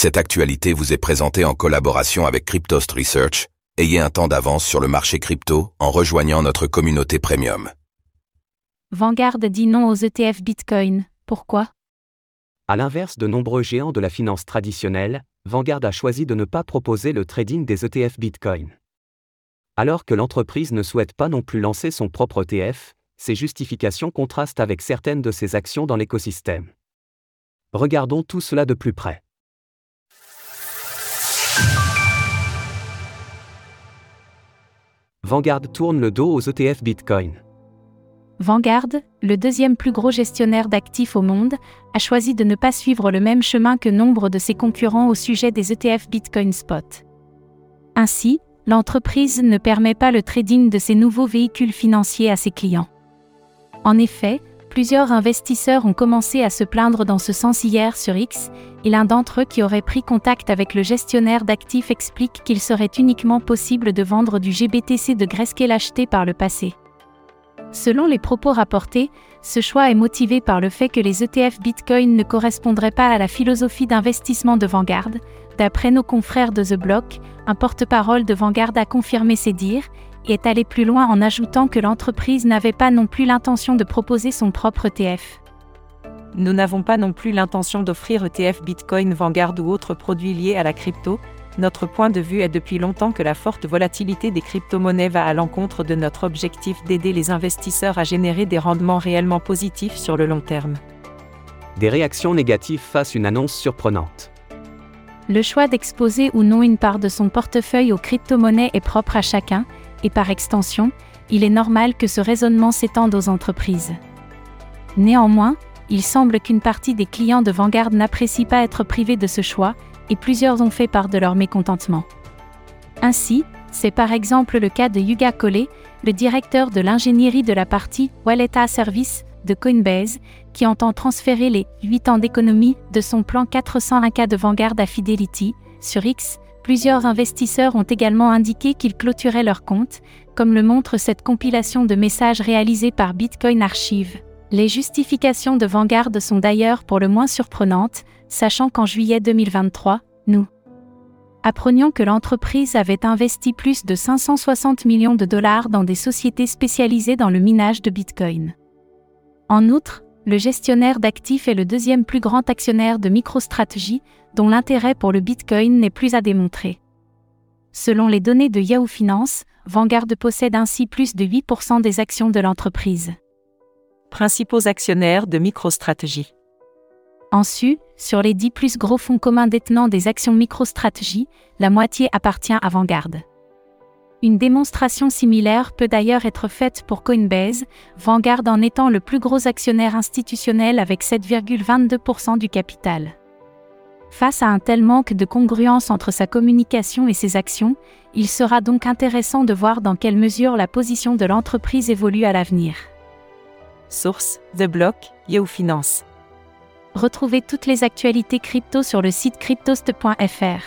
Cette actualité vous est présentée en collaboration avec Cryptost Research. Ayez un temps d'avance sur le marché crypto en rejoignant notre communauté premium. Vanguard dit non aux ETF Bitcoin. Pourquoi? À l'inverse de nombreux géants de la finance traditionnelle, Vanguard a choisi de ne pas proposer le trading des ETF Bitcoin. Alors que l'entreprise ne souhaite pas non plus lancer son propre ETF, ses justifications contrastent avec certaines de ses actions dans l'écosystème. Regardons tout cela de plus près. Vanguard tourne le dos aux ETF Bitcoin. Vanguard, le deuxième plus gros gestionnaire d'actifs au monde, a choisi de ne pas suivre le même chemin que nombre de ses concurrents au sujet des ETF Bitcoin Spot. Ainsi, l'entreprise ne permet pas le trading de ses nouveaux véhicules financiers à ses clients. En effet, plusieurs investisseurs ont commencé à se plaindre dans ce sens hier sur X, et l'un d'entre eux qui aurait pris contact avec le gestionnaire d'actifs explique qu'il serait uniquement possible de vendre du GBTC de Grayscale acheté par le passé. Selon les propos rapportés, ce choix est motivé par le fait que les ETF Bitcoin ne correspondraient pas à la philosophie d'investissement de Vanguard. D'après nos confrères de The Block, un porte-parole de Vanguard a confirmé ces dires est allé plus loin en ajoutant que l'entreprise n'avait pas non plus l'intention de proposer son propre ETF. Nous n'avons pas non plus l'intention d'offrir ETF Bitcoin Vanguard ou autres produits liés à la crypto, notre point de vue est depuis longtemps que la forte volatilité des crypto-monnaies va à l'encontre de notre objectif d'aider les investisseurs à générer des rendements réellement positifs sur le long terme. Des réactions négatives face une annonce surprenante. Le choix d'exposer ou non une part de son portefeuille aux crypto-monnaies est propre à chacun, et par extension, il est normal que ce raisonnement s'étende aux entreprises. Néanmoins, il semble qu'une partie des clients de Vanguard n'apprécient pas être privés de ce choix, et plusieurs ont fait part de leur mécontentement. Ainsi, c'est par exemple le cas de Yuga Kole, le directeur de l'ingénierie de la partie Wallet Service de Coinbase, qui entend transférer les 8 ans d'économie de son plan 401K de Vanguard à Fidelity. Sur X, plusieurs investisseurs ont également indiqué qu'ils clôturaient leur compte, comme le montre cette compilation de messages réalisée par Bitcoin Archive. Les justifications de Vanguard sont d'ailleurs pour le moins surprenantes, sachant qu'en juillet 2023, nous apprenions que l'entreprise avait investi plus de 560 millions de dollars dans des sociétés spécialisées dans le minage de Bitcoin. En outre, le gestionnaire d'actifs est le deuxième plus grand actionnaire de MicroStrategy, dont l'intérêt pour le Bitcoin n'est plus à démontrer. Selon les données de Yahoo Finance, Vanguard possède ainsi plus de 8% des actions de l'entreprise. Principaux actionnaires de MicroStrategy. En su, sur les 10 plus gros fonds communs détenant des actions MicroStrategy, la moitié appartient à Vanguard. Une démonstration similaire peut d'ailleurs être faite pour Coinbase, Vanguard en étant le plus gros actionnaire institutionnel avec 7,22% du capital. Face à un tel manque de congruence entre sa communication et ses actions, il sera donc intéressant de voir dans quelle mesure la position de l'entreprise évolue à l'avenir. Source The Block, Yahoo Finance. Retrouvez toutes les actualités crypto sur le site cryptost.fr.